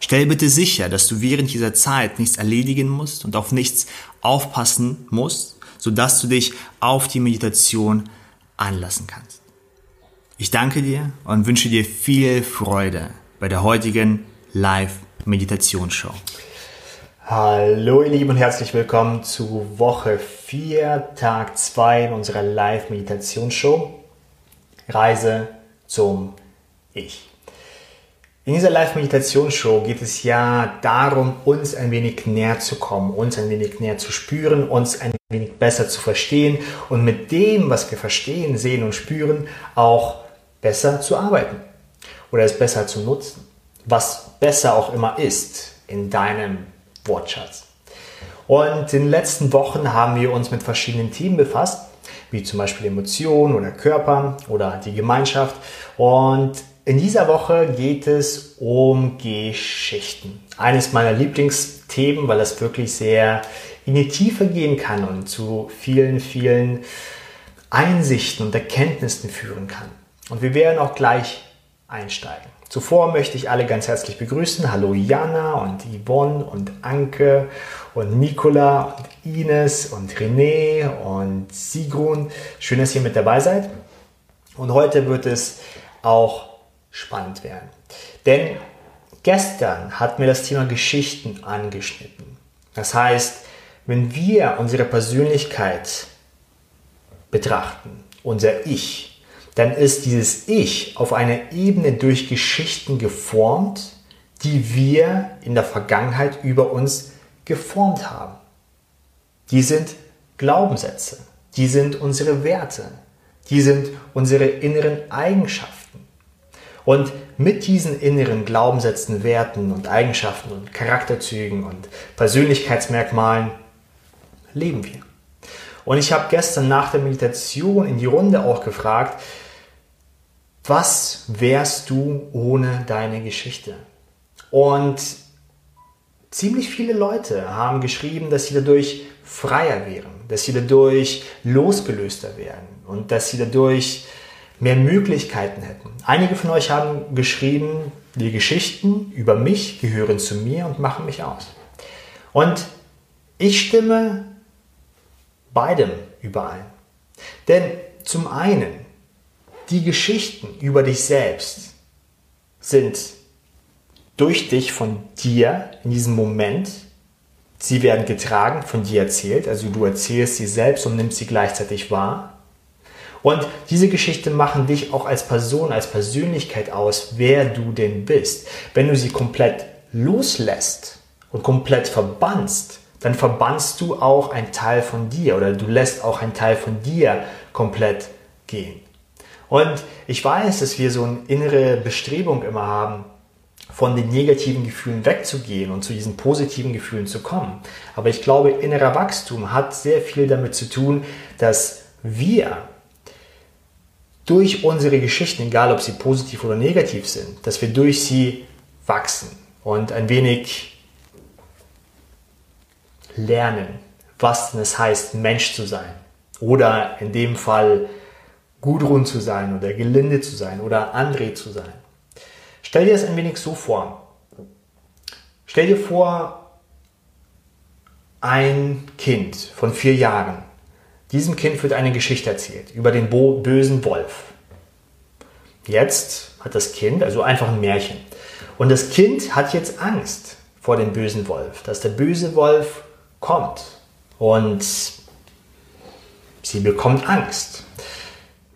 Stell bitte sicher, dass du während dieser Zeit nichts erledigen musst und auf nichts aufpassen musst, sodass du dich auf die Meditation anlassen kannst. Ich danke dir und wünsche dir viel Freude bei der heutigen Live-Meditationsshow. Hallo ihr Lieben und herzlich willkommen zu Woche 4, Tag 2 in unserer Live-Meditationsshow Reise zum Ich. In dieser Live-Meditationsshow geht es ja darum, uns ein wenig näher zu kommen, uns ein wenig näher zu spüren, uns ein wenig besser zu verstehen und mit dem, was wir verstehen, sehen und spüren, auch besser zu arbeiten oder es besser zu nutzen, was besser auch immer ist in deinem Wortschatz. Und in den letzten Wochen haben wir uns mit verschiedenen Themen befasst, wie zum Beispiel Emotionen oder Körper oder die Gemeinschaft. Und in dieser Woche geht es um Geschichten. Eines meiner Lieblingsthemen, weil es wirklich sehr in die Tiefe gehen kann und zu vielen, vielen Einsichten und Erkenntnissen führen kann. Und wir werden auch gleich einsteigen. Zuvor möchte ich alle ganz herzlich begrüßen. Hallo Jana und Yvonne und Anke und Nicola und Ines und René und Sigrun. Schön, dass ihr mit dabei seid. Und heute wird es auch spannend werden. Denn gestern hat mir das Thema Geschichten angeschnitten. Das heißt, wenn wir unsere Persönlichkeit betrachten, unser Ich, dann ist dieses Ich auf einer Ebene durch Geschichten geformt, die wir in der Vergangenheit über uns geformt haben. Die sind Glaubenssätze, die sind unsere Werte, die sind unsere inneren Eigenschaften. Und mit diesen inneren Glaubenssätzen, Werten und Eigenschaften und Charakterzügen und Persönlichkeitsmerkmalen leben wir. Und ich habe gestern nach der Meditation in die Runde auch gefragt, was wärst du ohne deine Geschichte? Und ziemlich viele Leute haben geschrieben, dass sie dadurch freier wären, dass sie dadurch losgelöster werden und dass sie dadurch mehr Möglichkeiten hätten. Einige von euch haben geschrieben, die Geschichten über mich gehören zu mir und machen mich aus. Und ich stimme beidem überein. Denn zum einen, die Geschichten über dich selbst sind durch dich, von dir in diesem Moment, sie werden getragen, von dir erzählt, also du erzählst sie selbst und nimmst sie gleichzeitig wahr. Und diese Geschichte machen dich auch als Person, als Persönlichkeit aus, wer du denn bist. Wenn du sie komplett loslässt und komplett verbannst, dann verbannst du auch einen Teil von dir oder du lässt auch einen Teil von dir komplett gehen. Und ich weiß, dass wir so eine innere Bestrebung immer haben, von den negativen Gefühlen wegzugehen und zu diesen positiven Gefühlen zu kommen. Aber ich glaube, innerer Wachstum hat sehr viel damit zu tun, dass wir durch unsere Geschichten, egal ob sie positiv oder negativ sind, dass wir durch sie wachsen und ein wenig lernen, was denn es heißt, Mensch zu sein. Oder in dem Fall Gudrun zu sein oder Gelinde zu sein oder André zu sein. Stell dir das ein wenig so vor. Stell dir vor, ein Kind von vier Jahren diesem Kind wird eine Geschichte erzählt über den bösen Wolf. Jetzt hat das Kind, also einfach ein Märchen, und das Kind hat jetzt Angst vor dem bösen Wolf, dass der böse Wolf kommt und sie bekommt Angst.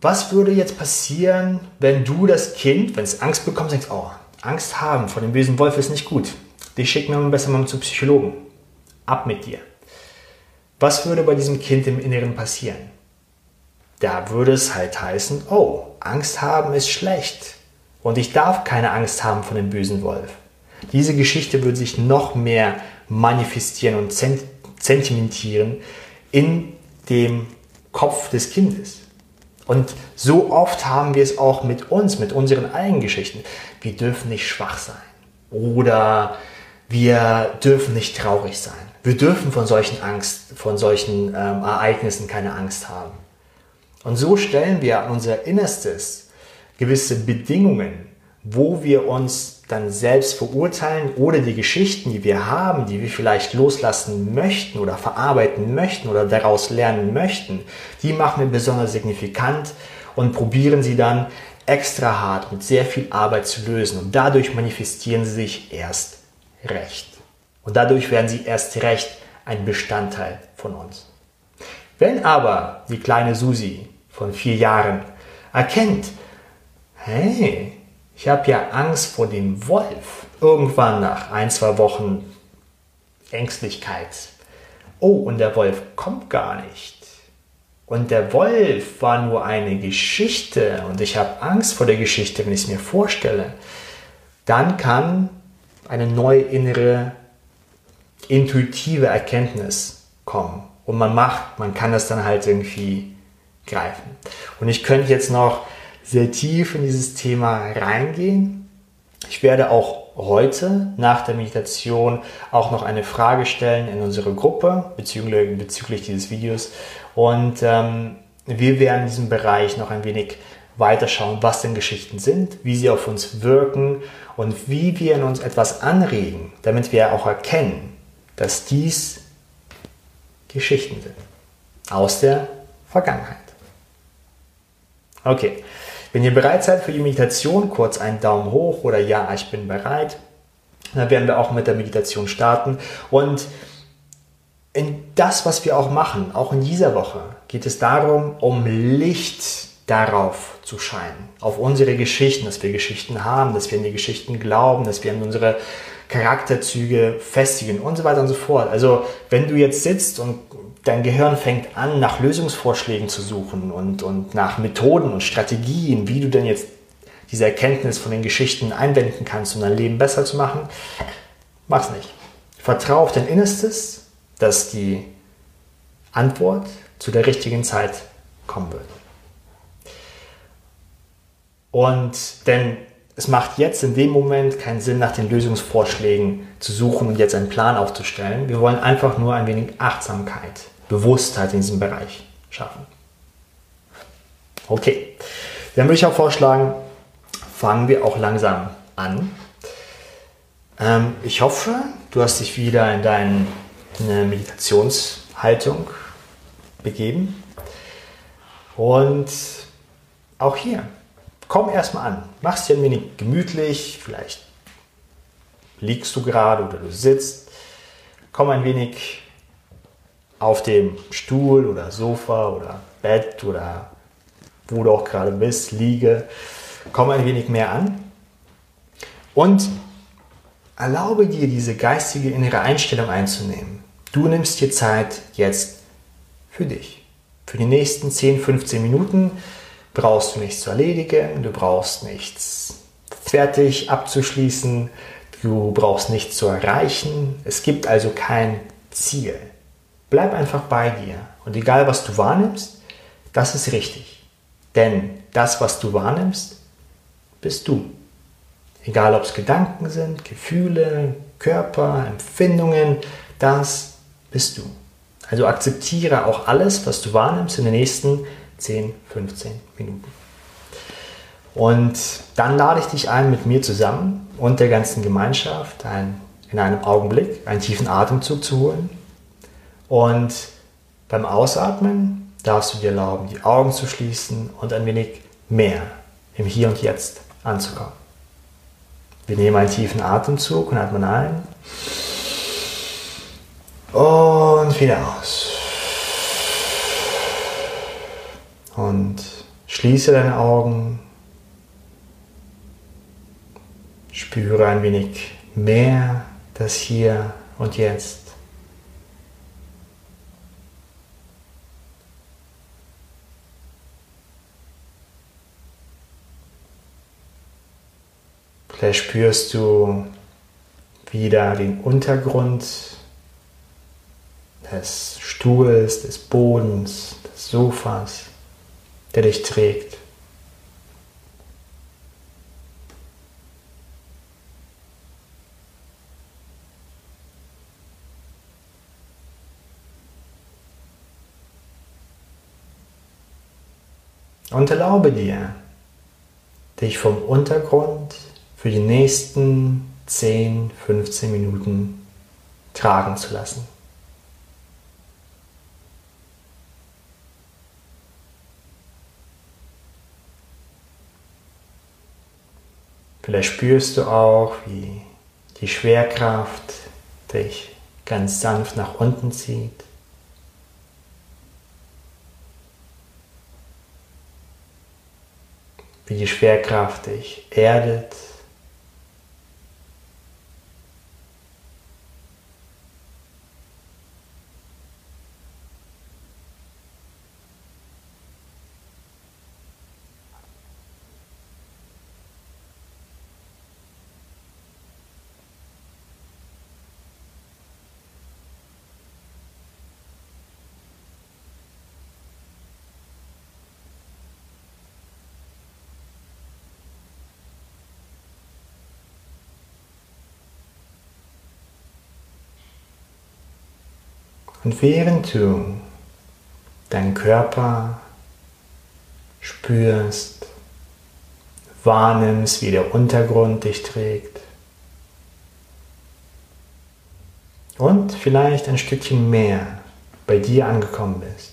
Was würde jetzt passieren, wenn du das Kind, wenn es Angst bekommt, sagst, oh, Angst haben vor dem bösen Wolf ist nicht gut. Dich schicken wir besser mal zum Psychologen. Ab mit dir. Was würde bei diesem Kind im Inneren passieren? Da würde es halt heißen, oh, Angst haben ist schlecht und ich darf keine Angst haben von dem bösen Wolf. Diese Geschichte würde sich noch mehr manifestieren und zementieren in dem Kopf des Kindes. Und so oft haben wir es auch mit uns, mit unseren eigenen Geschichten. Wir dürfen nicht schwach sein. Oder wir dürfen nicht traurig sein. Wir dürfen von solchen Angst, von solchen ähm, Ereignissen keine Angst haben. Und so stellen wir an unser Innerstes gewisse Bedingungen, wo wir uns dann selbst verurteilen oder die Geschichten, die wir haben, die wir vielleicht loslassen möchten oder verarbeiten möchten oder daraus lernen möchten, die machen wir besonders signifikant und probieren sie dann extra hart mit sehr viel Arbeit zu lösen und dadurch manifestieren sie sich erst recht. Und dadurch werden sie erst recht ein Bestandteil von uns. Wenn aber die kleine Susi von vier Jahren erkennt, hey, ich habe ja Angst vor dem Wolf. Irgendwann nach ein, zwei Wochen Ängstlichkeit. Oh, und der Wolf kommt gar nicht. Und der Wolf war nur eine Geschichte und ich habe Angst vor der Geschichte, wenn ich es mir vorstelle. Dann kann eine neue innere intuitive Erkenntnis kommen. Und man macht, man kann das dann halt irgendwie greifen. Und ich könnte jetzt noch sehr tief in dieses Thema reingehen. Ich werde auch heute nach der Meditation auch noch eine Frage stellen in unsere Gruppe bezüglich, bezüglich dieses Videos. Und ähm, wir werden in diesem Bereich noch ein wenig weiterschauen, was denn Geschichten sind, wie sie auf uns wirken und wie wir in uns etwas anregen, damit wir auch erkennen, dass dies Geschichten sind aus der Vergangenheit. Okay, wenn ihr bereit seid für die Meditation, kurz einen Daumen hoch oder ja, ich bin bereit. Dann werden wir auch mit der Meditation starten. Und in das, was wir auch machen, auch in dieser Woche, geht es darum, um Licht darauf zu scheinen, auf unsere Geschichten, dass wir Geschichten haben, dass wir in die Geschichten glauben, dass wir in unsere Charakterzüge festigen und so weiter und so fort. Also wenn du jetzt sitzt und dein Gehirn fängt an, nach Lösungsvorschlägen zu suchen und, und nach Methoden und Strategien, wie du denn jetzt diese Erkenntnis von den Geschichten einwenden kannst, um dein Leben besser zu machen, mach's nicht. Vertrau auf dein Innerstes, dass die Antwort zu der richtigen Zeit kommen wird. Und denn es macht jetzt in dem Moment keinen Sinn, nach den Lösungsvorschlägen zu suchen und jetzt einen Plan aufzustellen. Wir wollen einfach nur ein wenig Achtsamkeit, Bewusstheit in diesem Bereich schaffen. Okay, dann würde ich auch vorschlagen, fangen wir auch langsam an. Ähm, ich hoffe, du hast dich wieder in deine Meditationshaltung begeben. Und auch hier, komm erstmal an. Mach's dir ein wenig gemütlich. Vielleicht liegst du gerade oder du sitzt. Komm ein wenig auf dem Stuhl oder Sofa oder Bett oder wo du auch gerade bist, liege. Komm ein wenig mehr an. Und erlaube dir, diese geistige innere Einstellung einzunehmen. Du nimmst dir Zeit jetzt für dich. Für die nächsten 10, 15 Minuten brauchst du nichts zu erledigen, du brauchst nichts fertig abzuschließen, du brauchst nichts zu erreichen. Es gibt also kein Ziel. Bleib einfach bei dir und egal was du wahrnimmst, das ist richtig. Denn das, was du wahrnimmst, bist du. Egal ob es Gedanken sind, Gefühle, Körper, Empfindungen, das bist du. Also akzeptiere auch alles, was du wahrnimmst in den nächsten 10, 15 Minuten. Und dann lade ich dich ein, mit mir zusammen und der ganzen Gemeinschaft ein, in einem Augenblick einen tiefen Atemzug zu holen. Und beim Ausatmen darfst du dir erlauben, die Augen zu schließen und ein wenig mehr im Hier und Jetzt anzukommen. Wir nehmen einen tiefen Atemzug und atmen ein. Und wieder aus. Und schließe deine Augen. Spüre ein wenig mehr das Hier und Jetzt. Vielleicht spürst du wieder den Untergrund des Stuhls, des Bodens, des Sofas, der dich trägt. Und erlaube dir, dich vom Untergrund für die nächsten 10, 15 Minuten tragen zu lassen. Vielleicht spürst du auch, wie die Schwerkraft dich ganz sanft nach unten zieht. Wie die Schwerkraft dich erdet. Und während du deinen Körper spürst, wahrnimmst, wie der Untergrund dich trägt und vielleicht ein Stückchen mehr bei dir angekommen bist,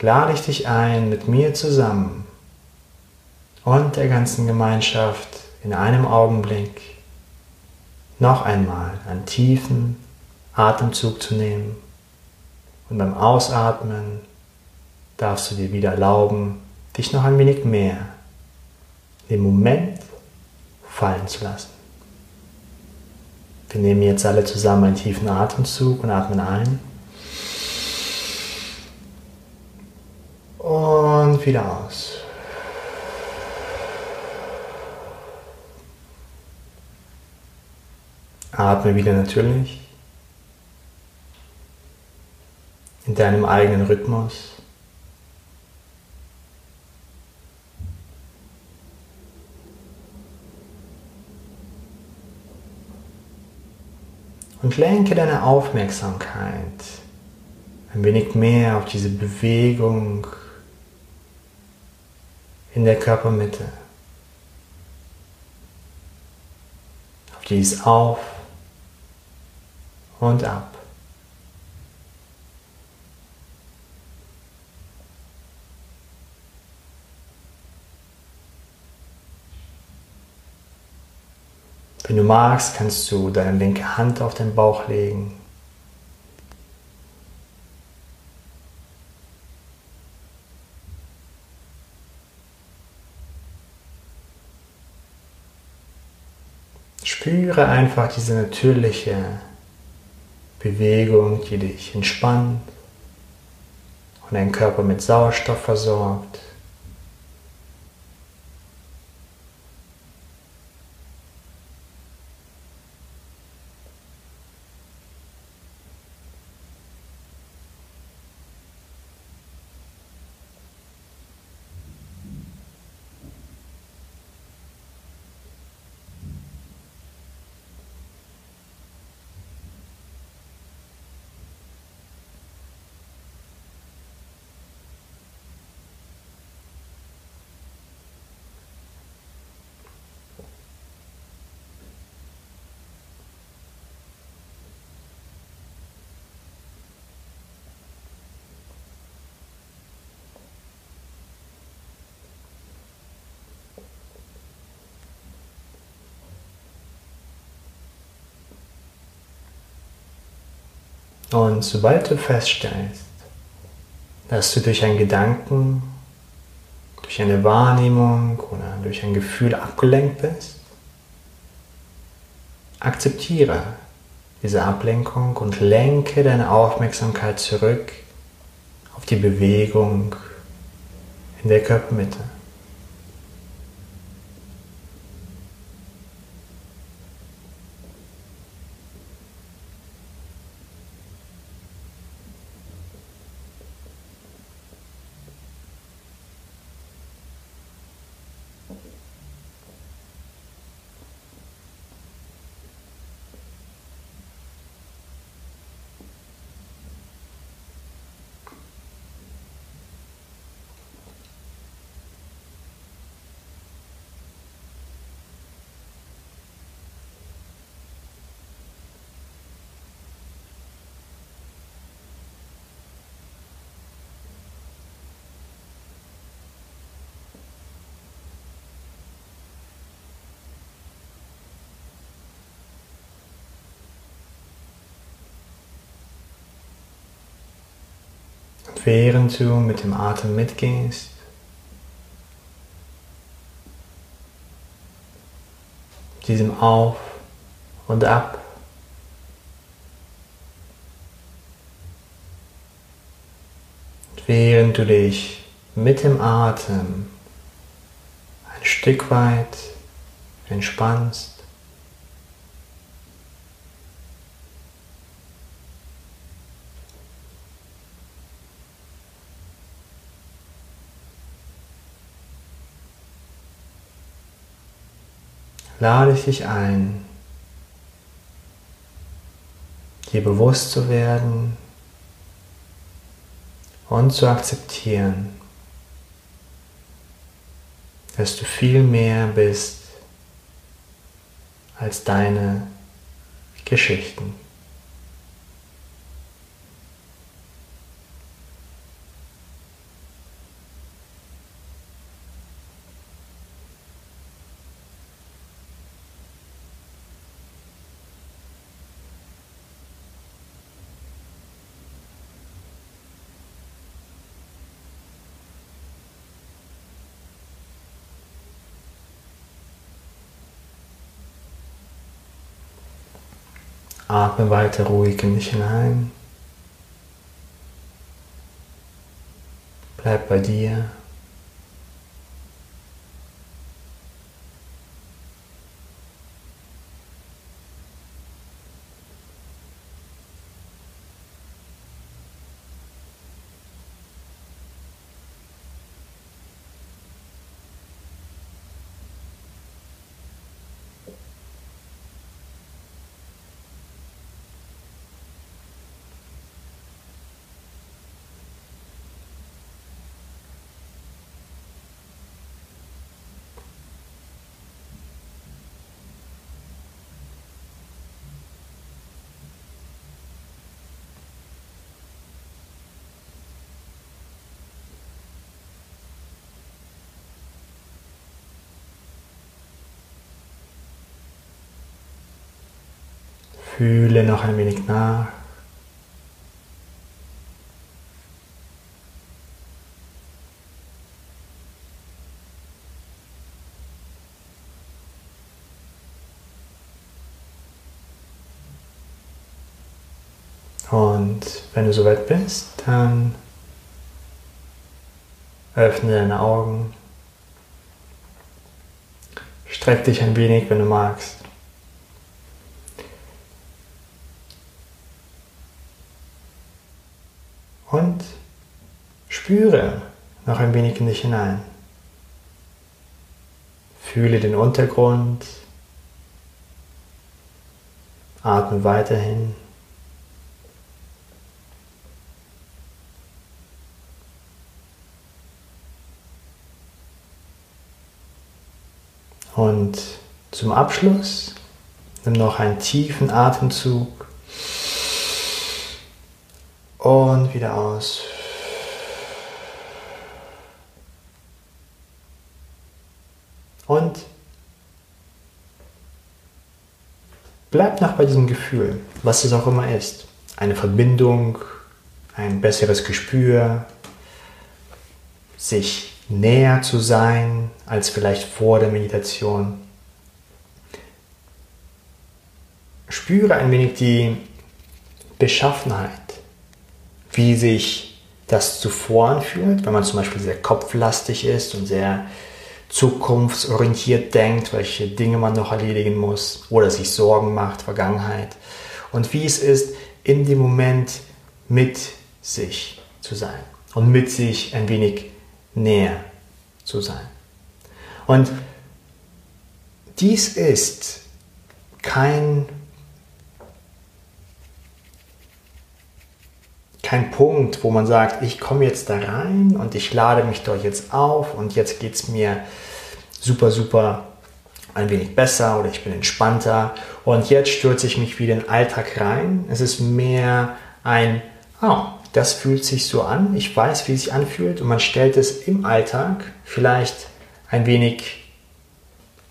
lade ich dich ein, mit mir zusammen und der ganzen Gemeinschaft in einem Augenblick noch einmal einen tiefen Atemzug zu nehmen. Und beim Ausatmen darfst du dir wieder erlauben, dich noch ein wenig mehr im Moment fallen zu lassen. Wir nehmen jetzt alle zusammen einen tiefen Atemzug und atmen ein. Und wieder aus. Atme wieder natürlich in deinem eigenen Rhythmus. Und lenke deine Aufmerksamkeit ein wenig mehr auf diese Bewegung in der Körpermitte. Auf dieses Auf und ab. Wenn du magst, kannst du deine linke Hand auf den Bauch legen. Spüre einfach diese natürliche Bewegung, die dich entspannt und deinen Körper mit Sauerstoff versorgt. Und sobald du feststellst, dass du durch einen Gedanken, durch eine Wahrnehmung oder durch ein Gefühl abgelenkt bist, akzeptiere diese Ablenkung und lenke deine Aufmerksamkeit zurück auf die Bewegung in der Körpermitte. Okay. Während du mit dem Atem mitgehst, diesem Auf und Ab, während du dich mit dem Atem ein Stück weit entspannst, lade ich dich ein, dir bewusst zu werden und zu akzeptieren, dass du viel mehr bist als deine Geschichten. Atme weiter ruhig in dich hinein. Bleib bei dir. Fühle noch ein wenig nach. Und wenn du soweit bist, dann öffne deine Augen. Streck dich ein wenig, wenn du magst. Und spüre noch ein wenig in dich hinein. Fühle den Untergrund. Atme weiterhin. Und zum Abschluss nimm noch einen tiefen Atemzug und wieder aus. Und bleib noch bei diesem Gefühl, was es auch immer ist. Eine Verbindung, ein besseres Gespür, sich näher zu sein als vielleicht vor der Meditation. Spüre ein wenig die Beschaffenheit wie sich das zuvor anfühlt, wenn man zum Beispiel sehr kopflastig ist und sehr zukunftsorientiert denkt, welche Dinge man noch erledigen muss oder sich Sorgen macht, Vergangenheit. Und wie es ist, in dem Moment mit sich zu sein und mit sich ein wenig näher zu sein. Und dies ist kein, kein Punkt, wo man sagt, ich komme jetzt da rein und ich lade mich dort jetzt auf und jetzt geht es mir super, super ein wenig besser oder ich bin entspannter und jetzt stürze ich mich wieder in den Alltag rein. Es ist mehr ein, oh, das fühlt sich so an, ich weiß, wie es sich anfühlt und man stellt es im Alltag vielleicht ein wenig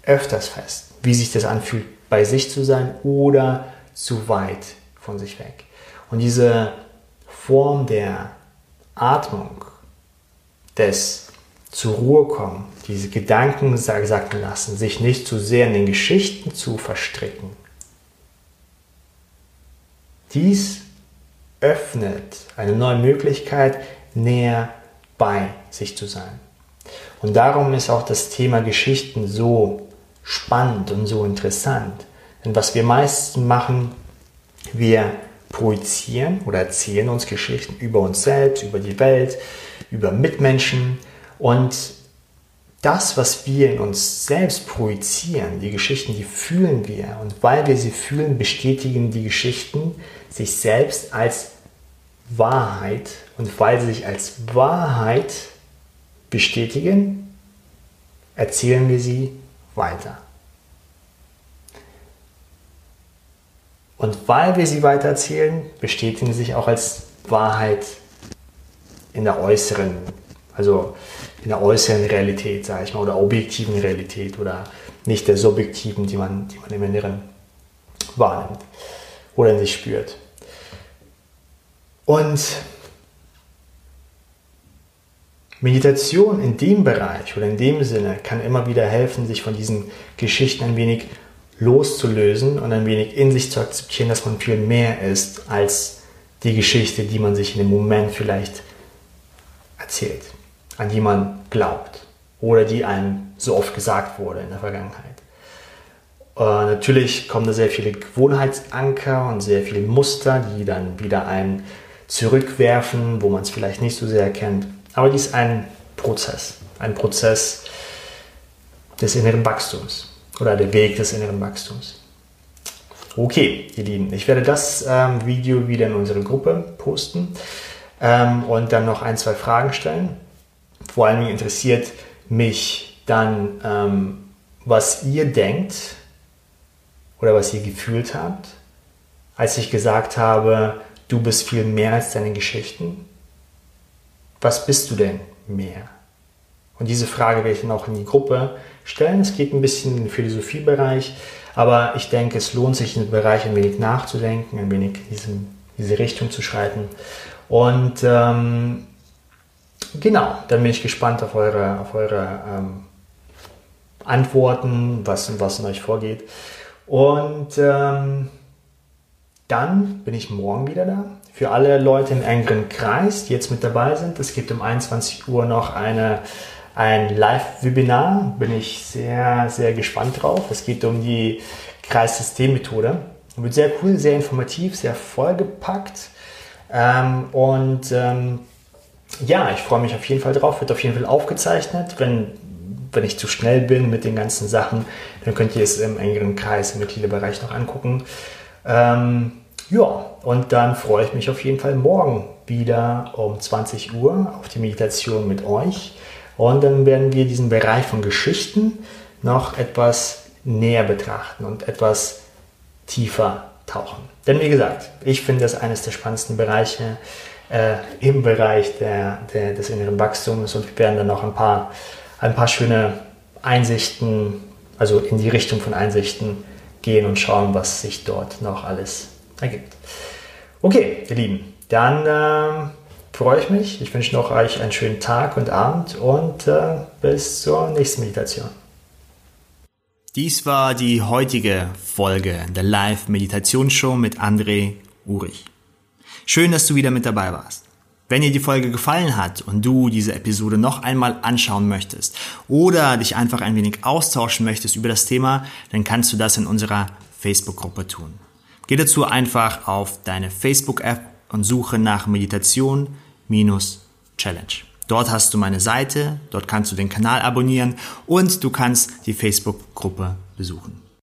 öfters fest, wie sich das anfühlt, bei sich zu sein oder zu weit von sich weg. Und diese Form der Atmung, des zur Ruhe kommen, diese Gedanken sacken lassen, sich nicht zu sehr in den Geschichten zu verstricken. Dies öffnet eine neue Möglichkeit, näher bei sich zu sein. Und darum ist auch das Thema Geschichten so spannend und so interessant. Denn was wir meistens machen, wir projizieren oder erzählen uns Geschichten über uns selbst, über die Welt, über Mitmenschen und das, was wir in uns selbst projizieren, die Geschichten, die fühlen wir. Und weil wir sie fühlen, bestätigen die Geschichten sich selbst als Wahrheit. Und weil sie sich als Wahrheit bestätigen, erzählen wir sie weiter. Und weil wir sie weiter erzählen, bestätigen sie sich auch als Wahrheit in der äußeren, also in der äußeren Realität, sage ich mal, oder objektiven Realität oder nicht der subjektiven, die man, die man im Inneren wahrnimmt oder in sich spürt. Und Meditation in dem Bereich oder in dem Sinne kann immer wieder helfen, sich von diesen Geschichten ein wenig loszulösen und ein wenig in sich zu akzeptieren, dass man viel mehr ist als die Geschichte, die man sich in dem Moment vielleicht erzählt an die man glaubt oder die einem so oft gesagt wurde in der Vergangenheit. Äh, natürlich kommen da sehr viele Gewohnheitsanker und sehr viele Muster, die dann wieder einen zurückwerfen, wo man es vielleicht nicht so sehr erkennt. Aber dies ist ein Prozess, ein Prozess des inneren Wachstums oder der Weg des inneren Wachstums. Okay, ihr Lieben, ich werde das ähm, Video wieder in unsere Gruppe posten ähm, und dann noch ein, zwei Fragen stellen. Vor allem interessiert mich dann, ähm, was ihr denkt oder was ihr gefühlt habt, als ich gesagt habe, du bist viel mehr als deine Geschichten. Was bist du denn mehr? Und diese Frage werde ich dann auch in die Gruppe stellen. Es geht ein bisschen in den Philosophiebereich, aber ich denke, es lohnt sich in dem Bereich ein wenig nachzudenken, ein wenig in diesem, diese Richtung zu schreiten. Und ähm, Genau, dann bin ich gespannt auf eure, auf eure ähm, Antworten, was, was in euch vorgeht. Und ähm, dann bin ich morgen wieder da. Für alle Leute im engeren Kreis, die jetzt mit dabei sind, es gibt um 21 Uhr noch eine, ein Live-Webinar. Bin ich sehr, sehr gespannt drauf. Es geht um die Kreissystemmethode. Wird sehr cool, sehr informativ, sehr vollgepackt. Ähm, und ähm, ja, ich freue mich auf jeden Fall drauf. Wird auf jeden Fall aufgezeichnet. Wenn, wenn ich zu schnell bin mit den ganzen Sachen, dann könnt ihr es im engeren Kreis, im Mitgliederbereich noch angucken. Ähm, ja, und dann freue ich mich auf jeden Fall morgen wieder um 20 Uhr auf die Meditation mit euch. Und dann werden wir diesen Bereich von Geschichten noch etwas näher betrachten und etwas tiefer tauchen. Denn wie gesagt, ich finde das eines der spannendsten Bereiche äh, im Bereich der, der, des inneren Wachstums und wir werden dann noch ein paar, ein paar schöne Einsichten, also in die Richtung von Einsichten gehen und schauen, was sich dort noch alles ergibt. Okay, ihr Lieben, dann äh, freue ich mich. Ich wünsche noch euch einen schönen Tag und Abend und äh, bis zur nächsten Meditation. Dies war die heutige Folge der Live-Meditationsshow mit André Urich. Schön, dass du wieder mit dabei warst. Wenn dir die Folge gefallen hat und du diese Episode noch einmal anschauen möchtest oder dich einfach ein wenig austauschen möchtest über das Thema, dann kannst du das in unserer Facebook-Gruppe tun. Geh dazu einfach auf deine Facebook-App und suche nach Meditation-Challenge. Dort hast du meine Seite, dort kannst du den Kanal abonnieren und du kannst die Facebook-Gruppe besuchen.